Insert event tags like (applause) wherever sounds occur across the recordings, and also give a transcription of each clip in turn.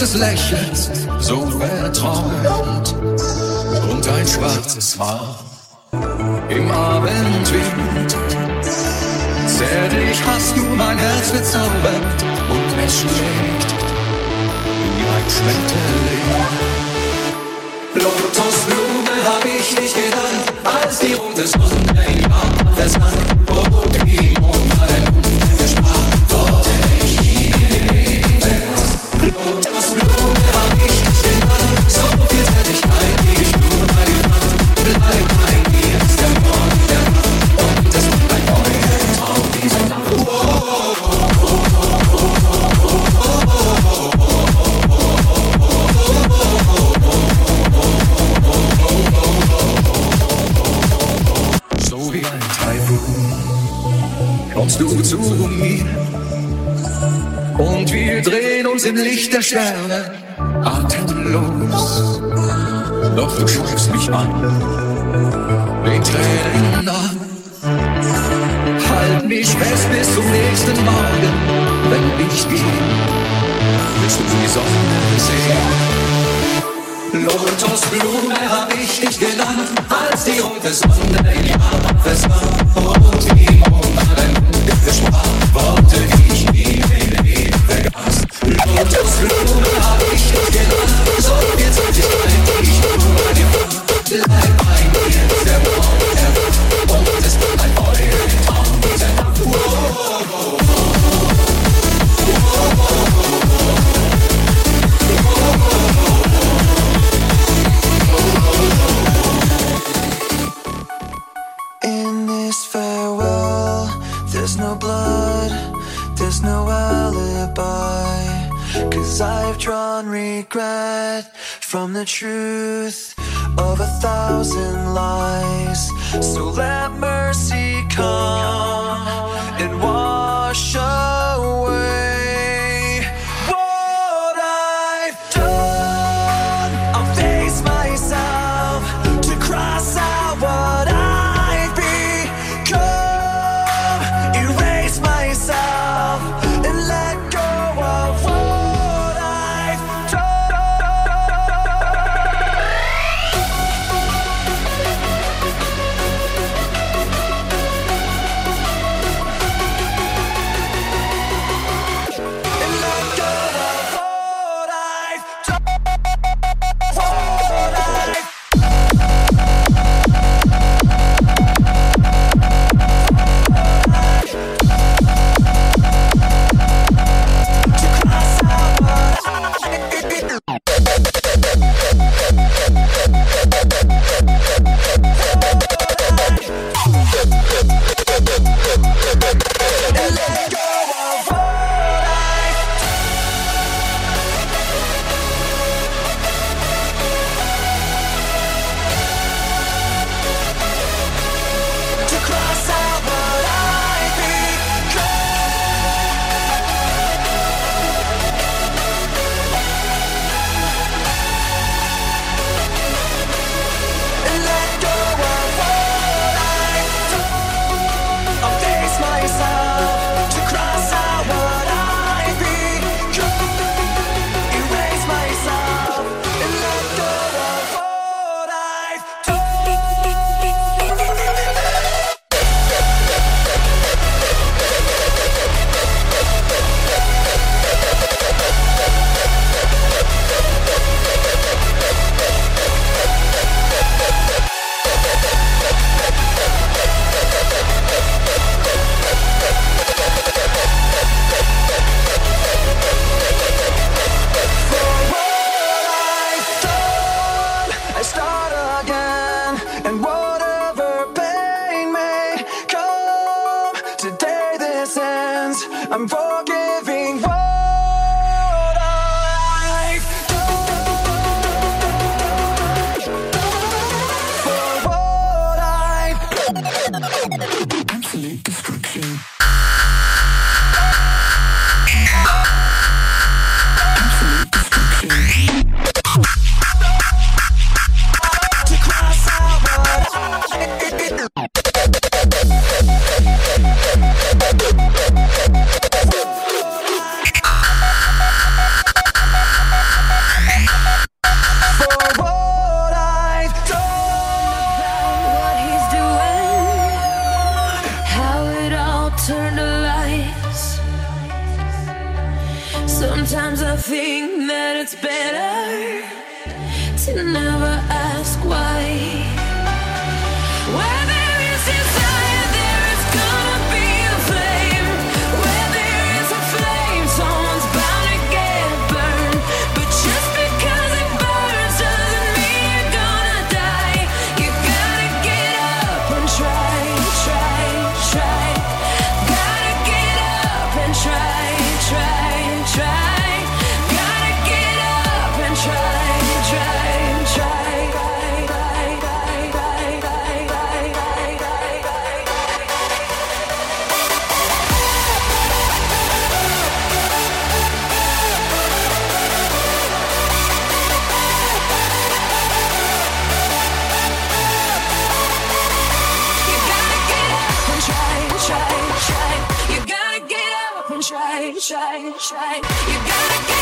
des Lächelns so verträumt und ein schwarzes Haar im Abendwind. Zärtlich hast du mein Herz verzaubert und es schlägt wie ein Schmetterling. Lotusblume hab ich nicht gedacht, als die rote Sonne im Jahr versank. Im Licht der Sterne, atemlos. Doch du schreibst mich an, den Tränen an. Halt mich fest bis zum nächsten Morgen, wenn ich gehe, wirst du die Sonne sehen. Lotusblume hab ich dich genannt, als die rote Sonne im Jahr versprach. Und die nicht nur genug, sondern. From the truth of a thousand lies. So let mercy come and wash away. shine, shine. You gotta get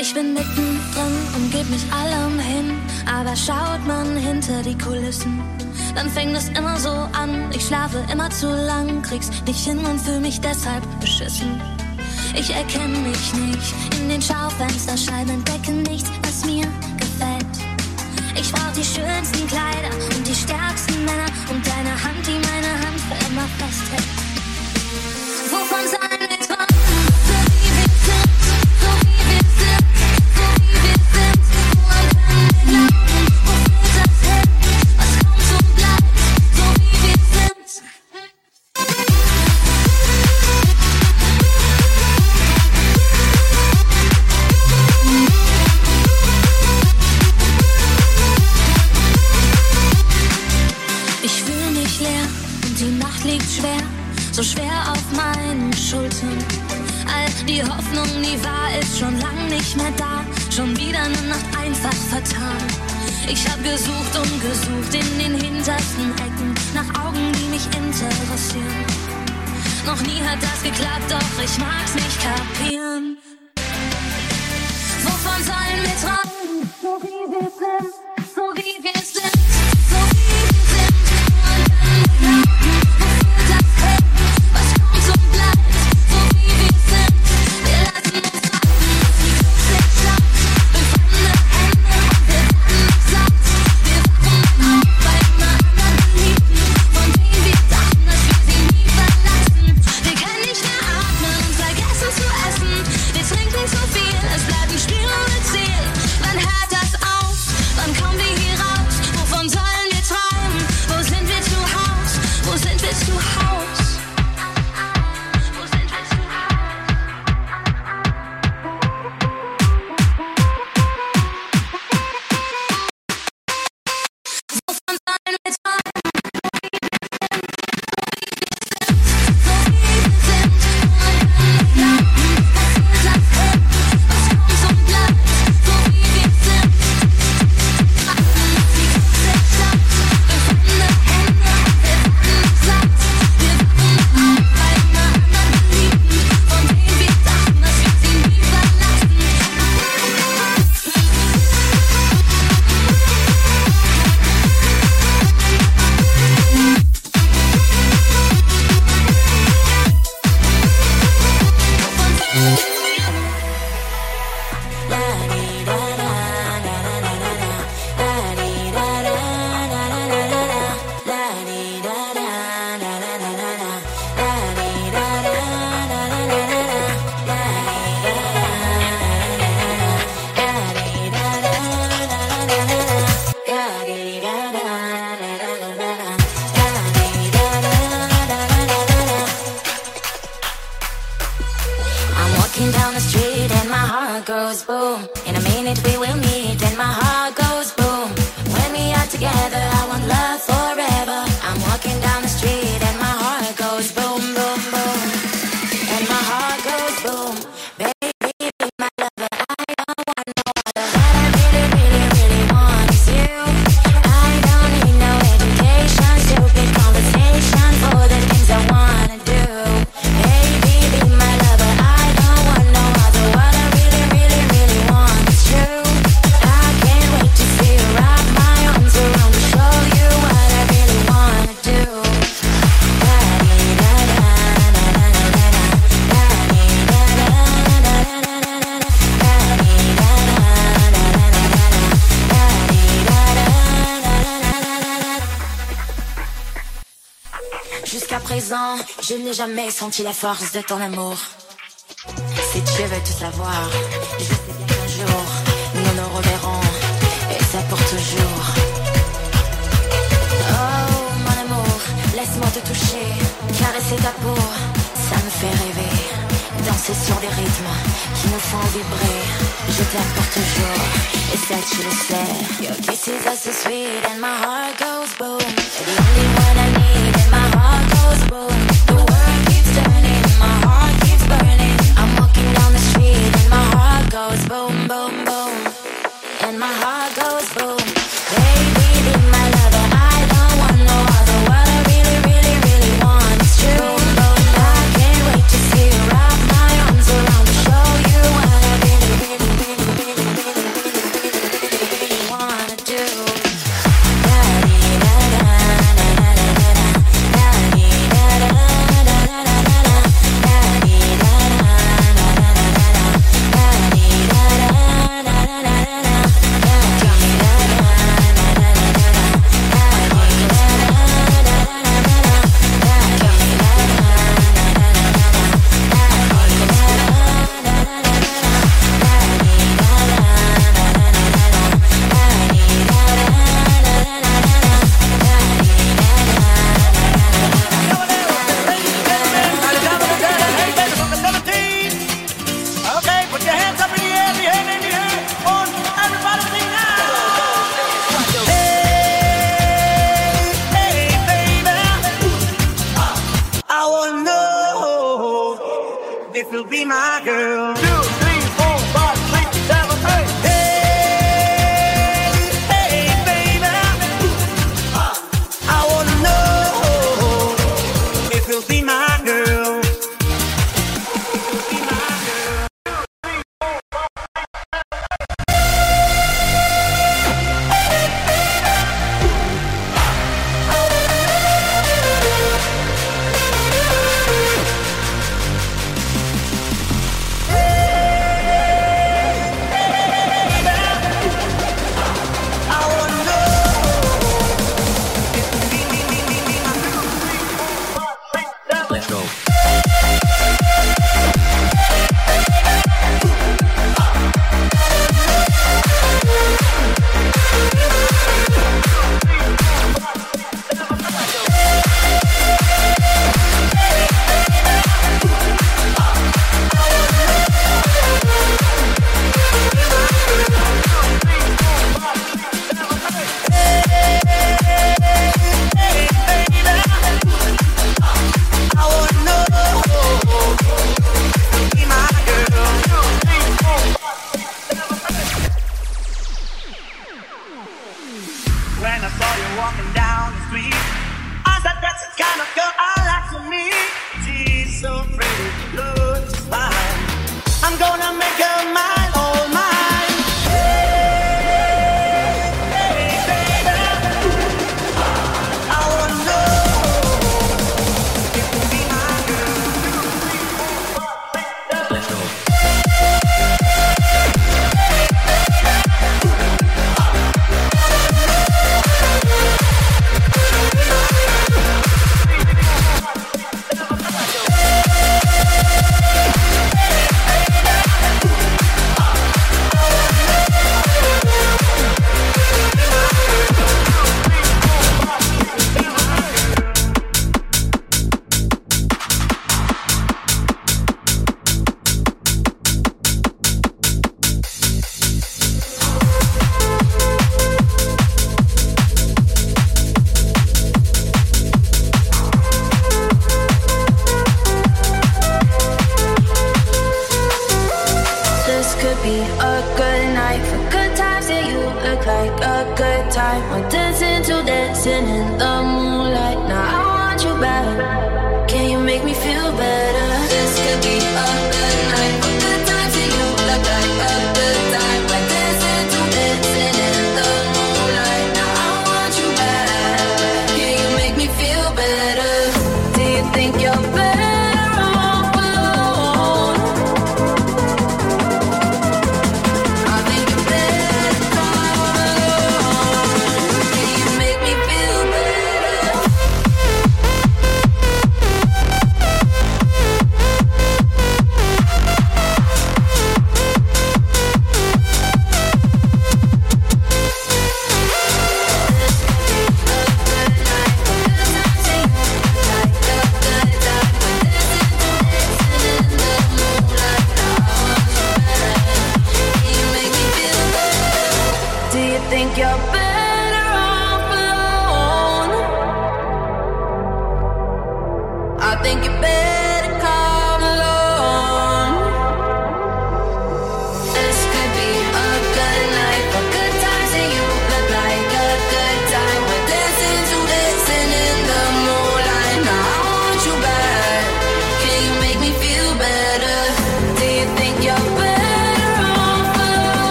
Ich bin mittendrin und geb mich allem hin. Aber schaut man hinter die Kulissen, dann fängt es immer so an. Ich schlafe immer zu lang, krieg's nicht hin und fühl mich deshalb beschissen. Ich erkenne mich nicht in den Schaufensterscheiben, entdecke nichts, was mir gefällt. Ich brauch die schönsten Kleider und die stärksten Männer und deine Hand, die meine Hand für immer festhält. Je n'ai jamais senti la force de ton amour. Si tu veux tout savoir, je sais bien qu'un jour, nous nous reverrons, et ça pour toujours. Oh, mon amour, laisse-moi te toucher, caresser ta peau, ça me fait rêver. Danser sur des rythmes qui nous font vibrer. Je t'aime pour toujours, et ça tu le sais. Your kisses are so sweet and my heart goes boom. goes boom.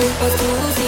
do, let's.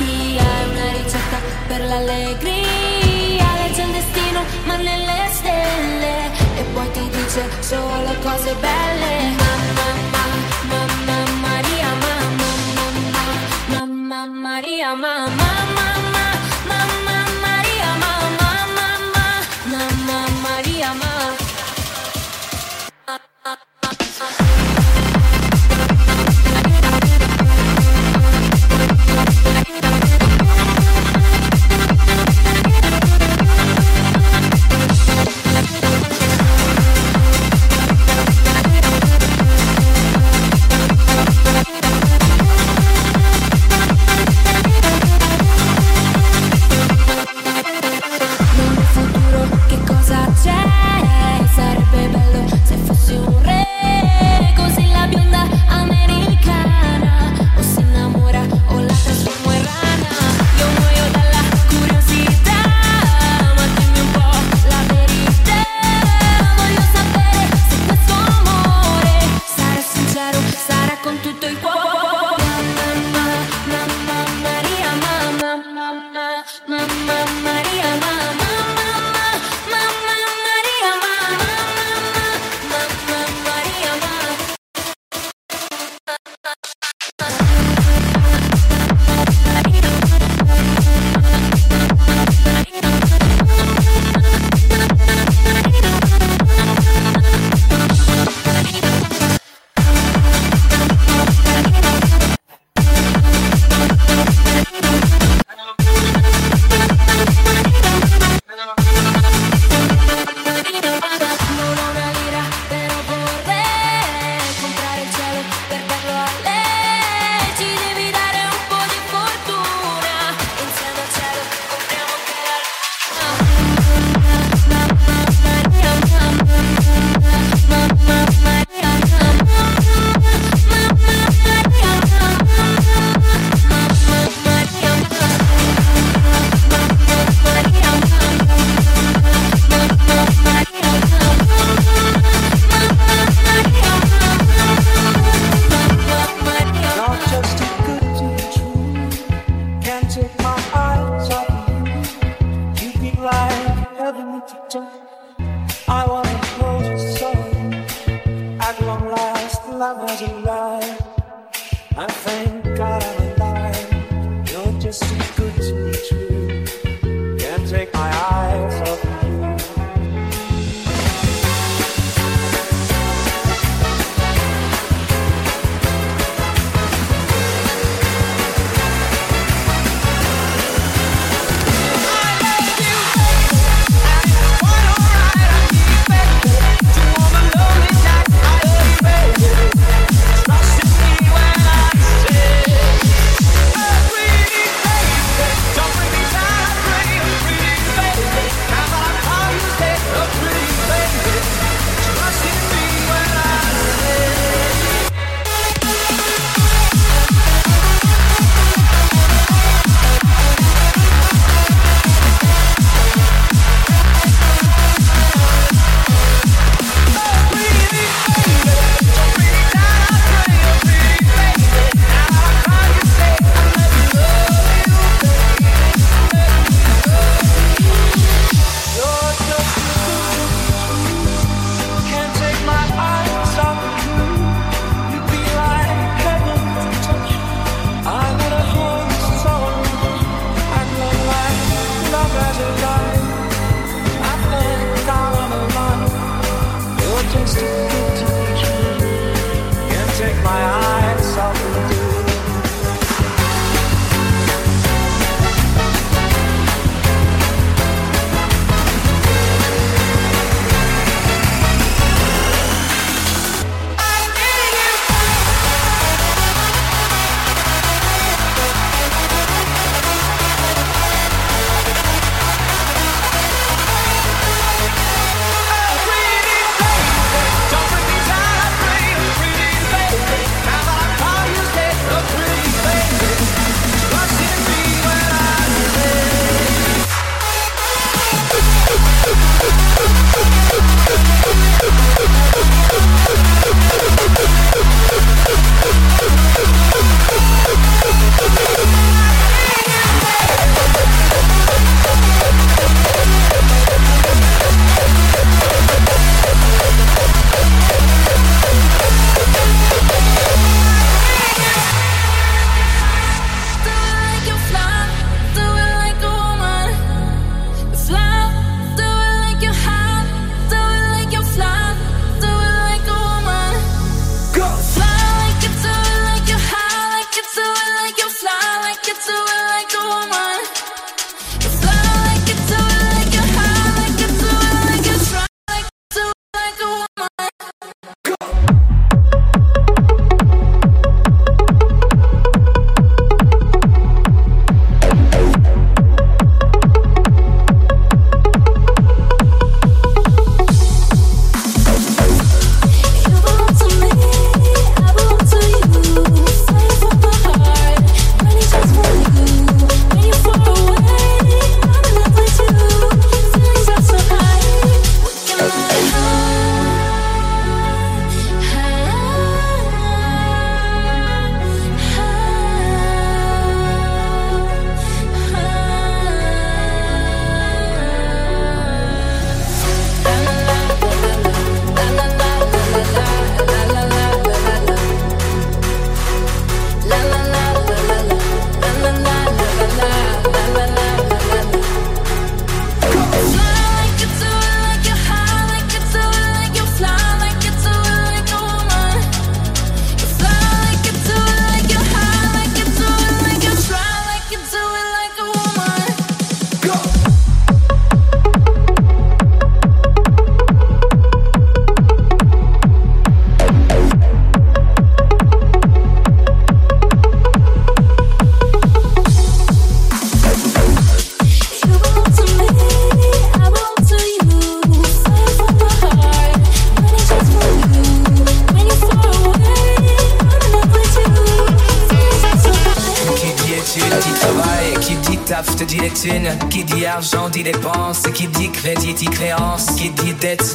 per l'allegria legge il destino ma nelle stelle e poi ti dice solo cose belle. Mamma mamma mamma Maria mamma mamma Maria mamma.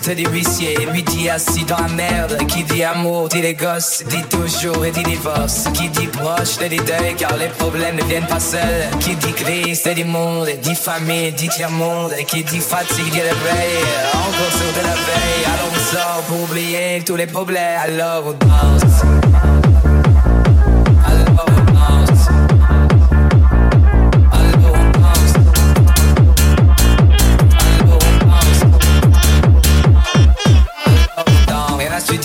porte de l'huissier lui dit assis dans la merde. Qui dit amour, dit les gosses, dit toujours et dit divorce. Qui dit proche, dit deuil car les problèmes ne viennent pas seuls. Qui dit crise, dit monde, dit famille, dit tiers-monde. Qui dit fatigue, dit réveil, encore sur de la veille. Alors on sort pour oublier tous les problèmes, alors on danse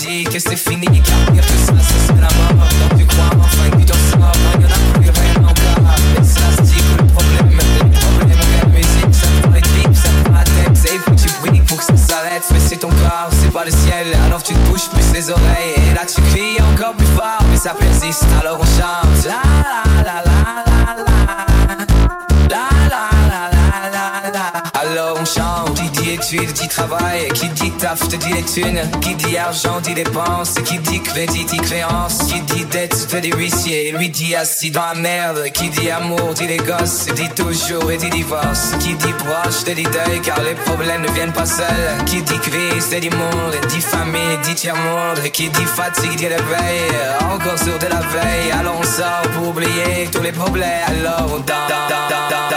dit que c'est fini, car pire que ça, ce serait la mort. Donc tu crois enfin que tu t'en sors, il y a plus rien en bas. Mais ça se dit que le problème, le problème de la musique, ça prend les clips, ça prend la tête, c'est tu briques pour que ça s'arrête. Mais c'est ton corps, c'est pas le ciel, alors tu touches plus les oreilles, et là tu cries encore plus fort, mais ça persiste, alors on chante. La la la la la. études dit travail, qui dit taf te dit les thunes, qui dit argent dit dépenses, qui dit crédit dit créance, qui dit dette te dit huissier, lui dit assis dans la merde, qui dit amour dit les gosses, dit toujours et dit divorce, qui dit proche te dit deuil car les problèmes ne viennent pas seuls, qui dit crise te dit monde, dit famille dit tiers qui dit fatigue dit réveil, encore sur de la veille, alors on sort pour oublier tous les problèmes, alors on danse, danse, danse, danse.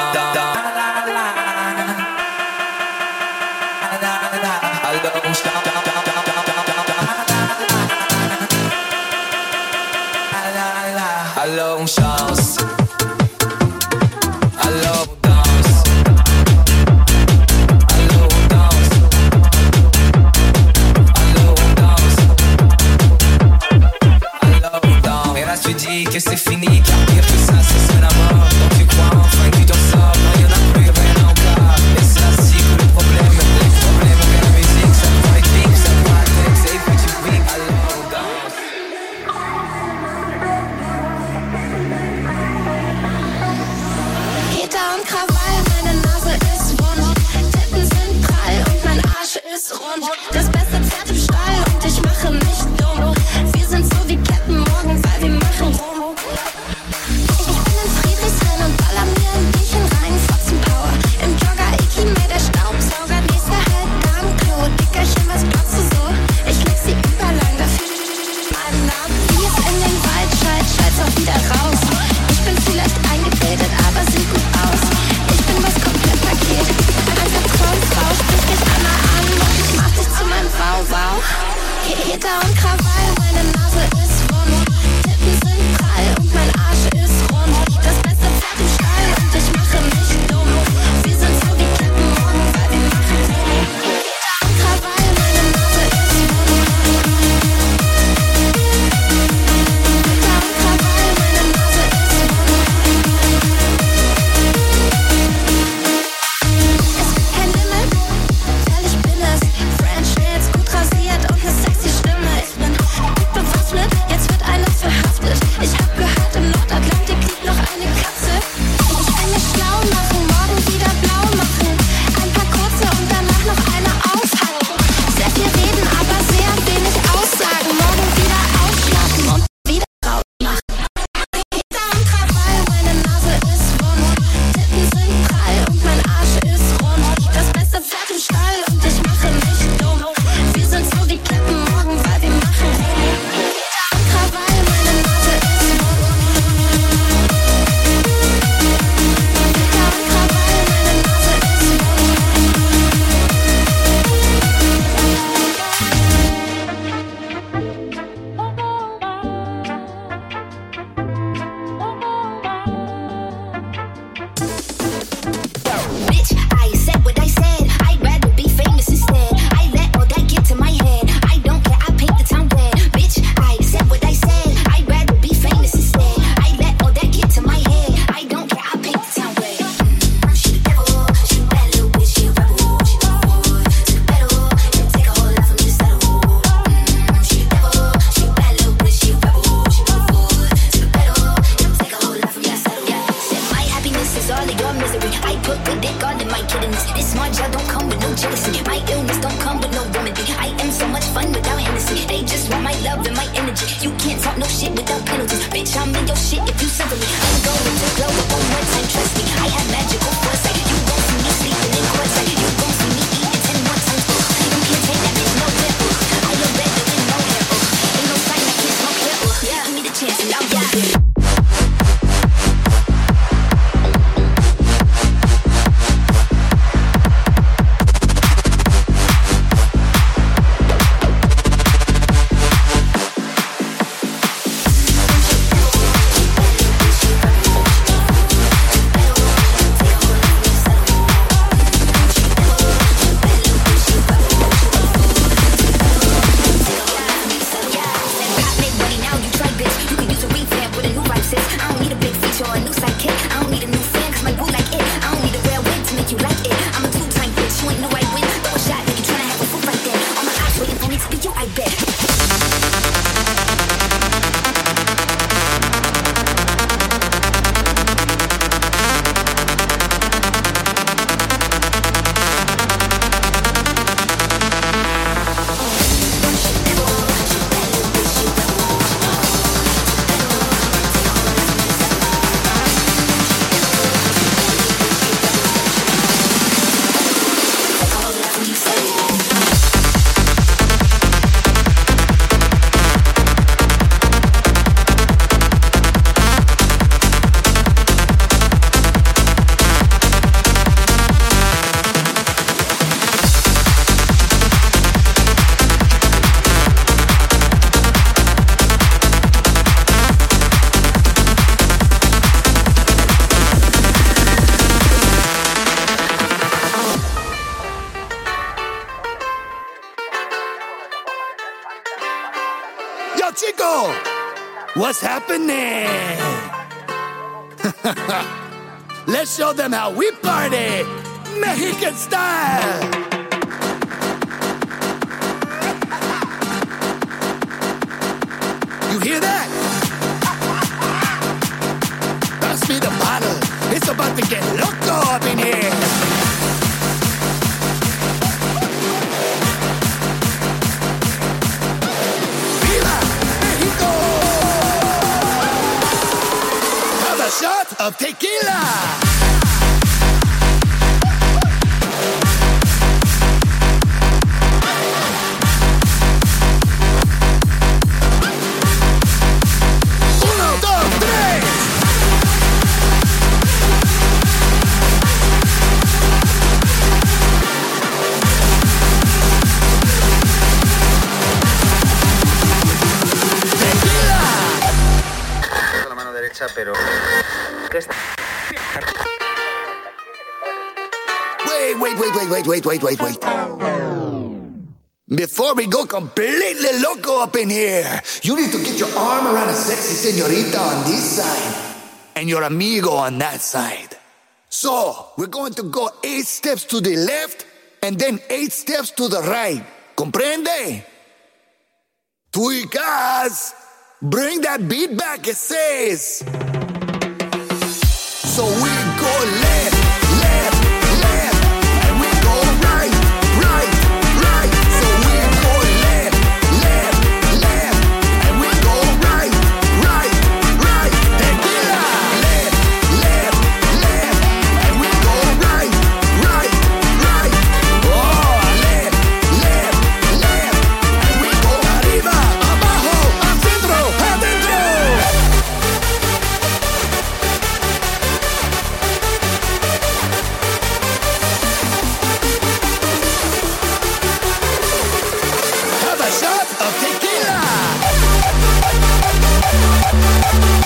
happening. (laughs) Let's show them how we party. Mexican of tequila. wait, wait, wait, wait, wait, wait. Before we go completely loco up in here, you need to get your arm around a sexy senorita on this side and your amigo on that side. So, we're going to go eight steps to the left and then eight steps to the right. Comprende? Tweakers, bring that beat back, it says. So we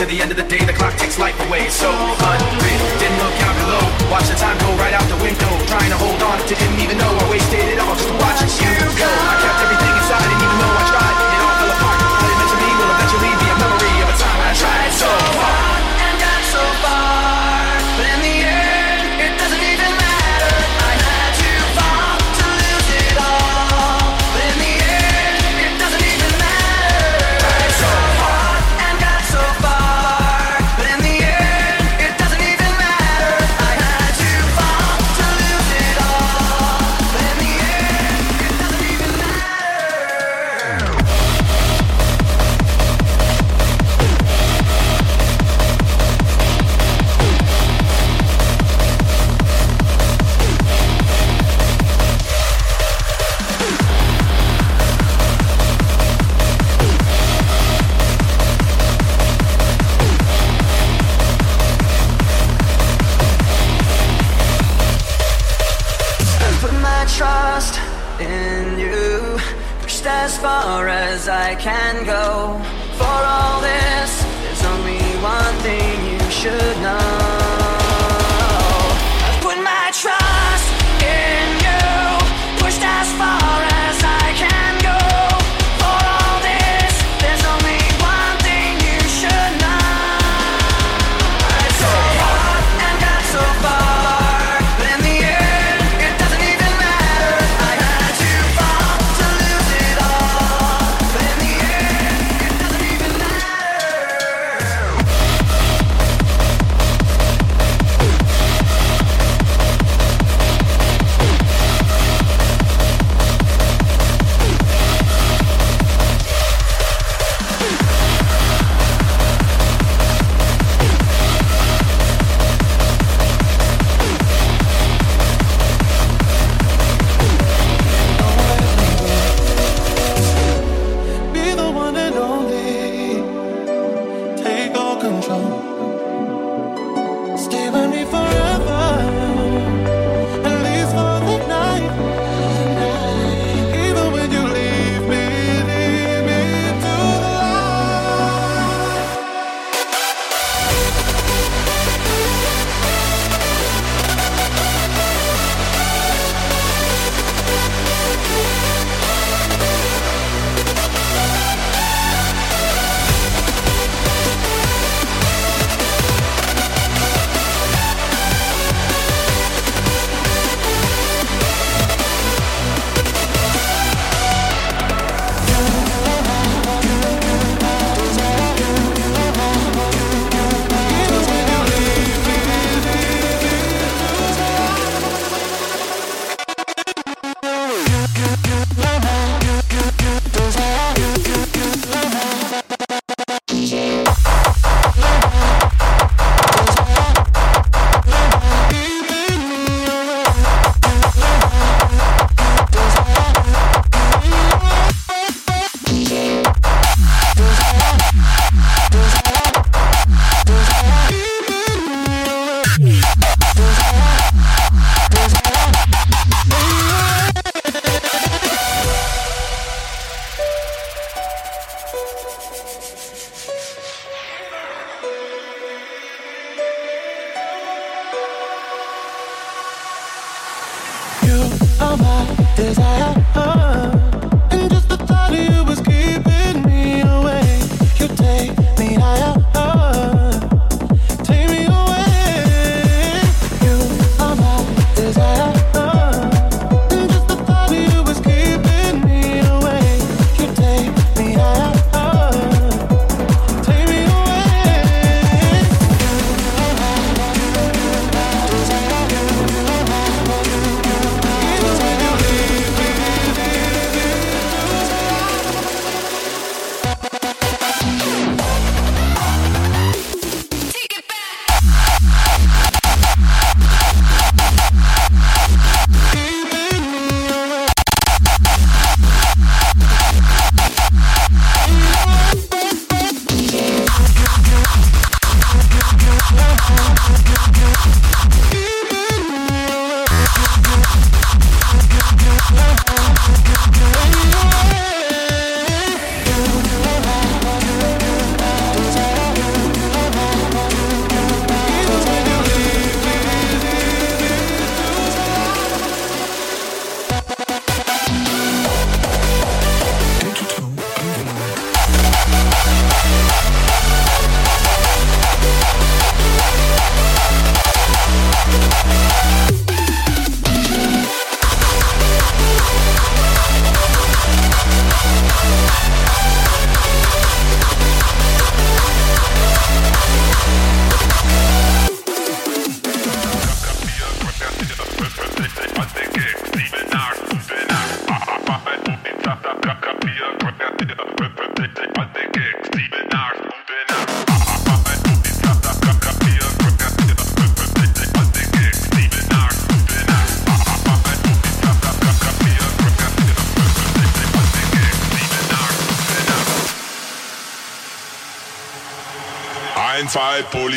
to the end of the day, the clock takes life away. So unreal, didn't look out below. Watch the time go right out the window. Trying to hold on to didn't even know I wasted it all just to watch you go.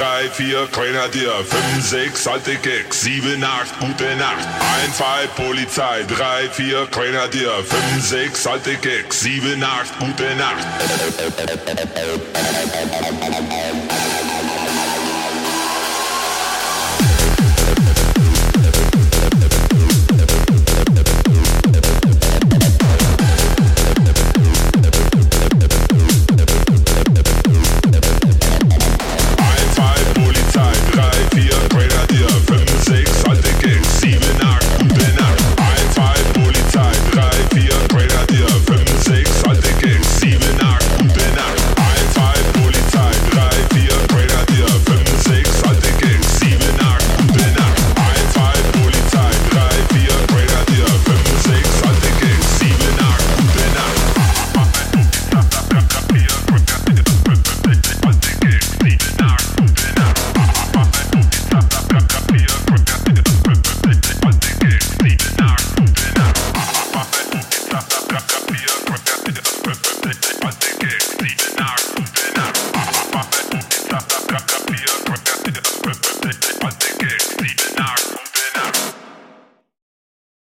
3, 4, Grenadier, 5, 6, alte Gags, 7, 8, gute Nacht. 1, 2, Polizei, 3, 4, Grenadier, 5, 6, alte Gags, 7, 8, gute Nacht.